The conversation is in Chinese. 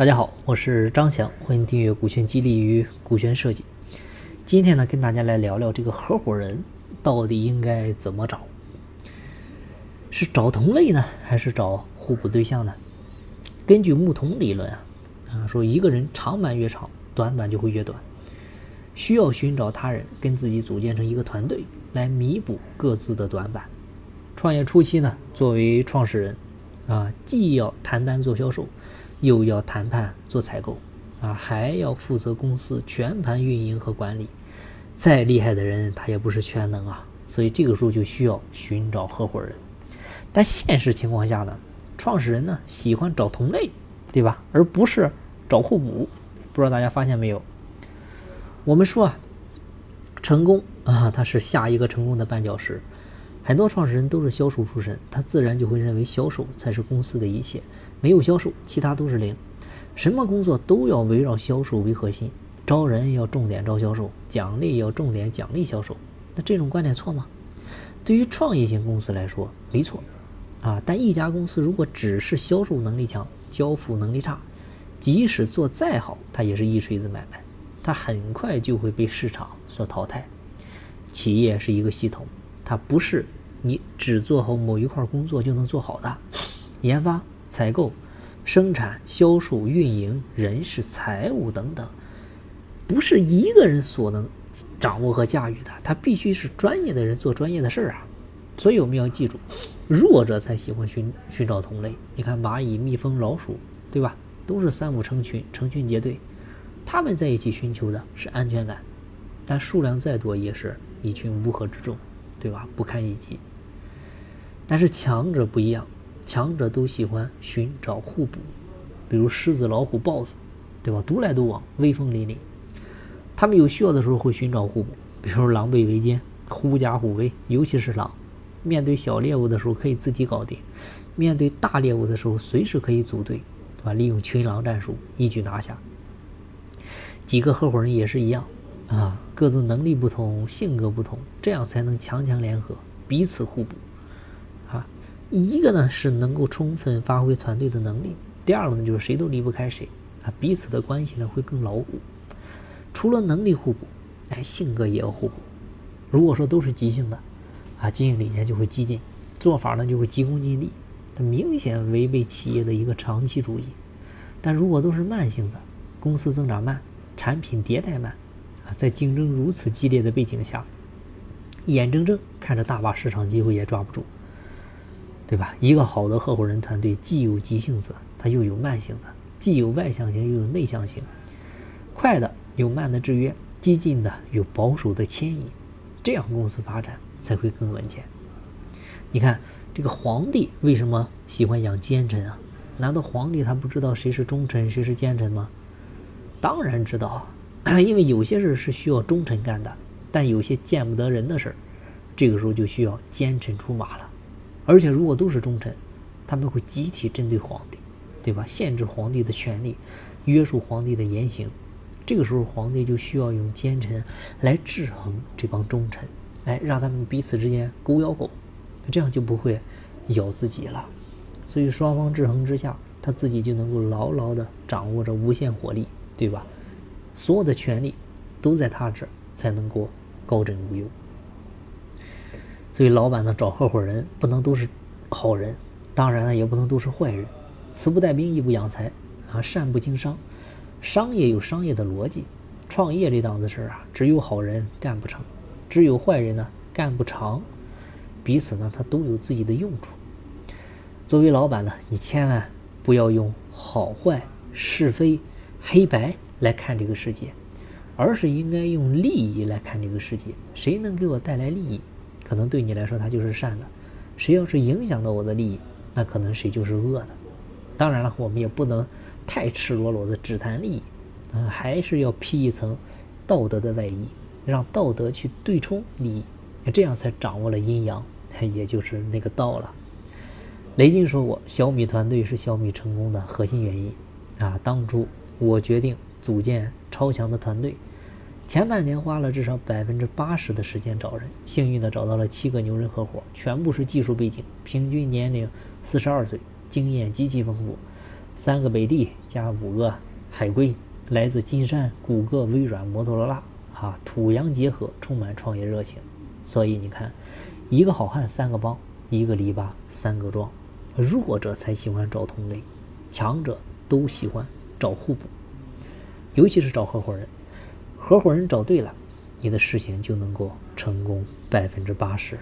大家好，我是张翔，欢迎订阅股权激励与股权设计。今天呢，跟大家来聊聊这个合伙人到底应该怎么找？是找同类呢，还是找互补对象呢？根据木桶理论啊，啊说一个人长板越长，短板就会越短，需要寻找他人跟自己组建成一个团队，来弥补各自的短板。创业初期呢，作为创始人啊，既要谈单做销售。又要谈判做采购，啊，还要负责公司全盘运营和管理。再厉害的人，他也不是全能啊。所以这个时候就需要寻找合伙人。但现实情况下呢，创始人呢喜欢找同类，对吧？而不是找互补。不知道大家发现没有？我们说啊，成功啊，它是下一个成功的绊脚石。很多创始人都是销售出身，他自然就会认为销售才是公司的一切。没有销售，其他都是零。什么工作都要围绕销售为核心，招人要重点招销售，奖励要重点奖励销售。那这种观点错吗？对于创业型公司来说，没错。啊，但一家公司如果只是销售能力强，交付能力差，即使做再好，它也是一锤子买卖，它很快就会被市场所淘汰。企业是一个系统，它不是你只做好某一块工作就能做好的，研发。采购、生产、销售、运营、人事、财务等等，不是一个人所能掌握和驾驭的，他必须是专业的人做专业的事儿啊。所以我们要记住，弱者才喜欢寻寻找同类。你看蚂蚁、蜜蜂、老鼠，对吧？都是三五成群、成群结队，他们在一起寻求的是安全感，但数量再多也是一群乌合之众，对吧？不堪一击。但是强者不一样。强者都喜欢寻找互补，比如狮子、老虎、豹子，对吧？独来独往，威风凛凛。他们有需要的时候会寻找互补，比如狼狈为奸，狐假虎威。尤其是狼，面对小猎物的时候可以自己搞定，面对大猎物的时候随时可以组队，对吧？利用群狼战术一举拿下。几个合伙人也是一样啊，各自能力不同，性格不同，这样才能强强联合，彼此互补。一个呢是能够充分发挥团队的能力，第二个呢就是谁都离不开谁，啊，彼此的关系呢会更牢固。除了能力互补，哎，性格也要互补。如果说都是急性的，啊，经营理念就会激进，做法呢就会急功近利，它明显违背企业的一个长期主义。但如果都是慢性的，公司增长慢，产品迭代慢，啊，在竞争如此激烈的背景下，眼睁睁看着大把市场机会也抓不住。对吧？一个好的合伙人团队，既有急性子，它又有慢性子；既有外向型，又有内向型。快的有慢的制约，激进的有保守的牵引，这样公司发展才会更稳健。你看，这个皇帝为什么喜欢养奸臣啊？难道皇帝他不知道谁是忠臣，谁是奸臣吗？当然知道，因为有些事是需要忠臣干的，但有些见不得人的事儿，这个时候就需要奸臣出马了。而且，如果都是忠臣，他们会集体针对皇帝，对吧？限制皇帝的权利，约束皇帝的言行。这个时候，皇帝就需要用奸臣来制衡这帮忠臣，哎，让他们彼此之间狗咬狗，这样就不会咬自己了。所以，双方制衡之下，他自己就能够牢牢地掌握着无限火力，对吧？所有的权利都在他这儿，才能够高枕无忧。所以，老板呢找合伙人不能都是好人，当然了也不能都是坏人。慈不带兵，义不养财啊，善不经商。商业有商业的逻辑，创业这档子事儿啊，只有好人干不成，只有坏人呢干不长。彼此呢，他都有自己的用处。作为老板呢，你千万不要用好坏、是非、黑白来看这个世界，而是应该用利益来看这个世界。谁能给我带来利益？可能对你来说他就是善的，谁要是影响到我的利益，那可能谁就是恶的。当然了，我们也不能太赤裸裸的只谈利益，啊，还是要披一层道德的外衣，让道德去对冲利益，这样才掌握了阴阳，也就是那个道了。雷军说过，小米团队是小米成功的核心原因。啊，当初我决定组建超强的团队。前半年花了至少百分之八十的时间找人，幸运的找到了七个牛人合伙，全部是技术背景，平均年龄四十二岁，经验极其丰富。三个北帝加五个海归，来自金山、谷歌、微软、摩托罗拉，啊，土洋结合，充满创业热情。所以你看，一个好汉三个帮，一个篱笆三个桩，弱者才喜欢找同类，强者都喜欢找互补，尤其是找合伙人。合伙人找对了，你的事情就能够成功百分之八十。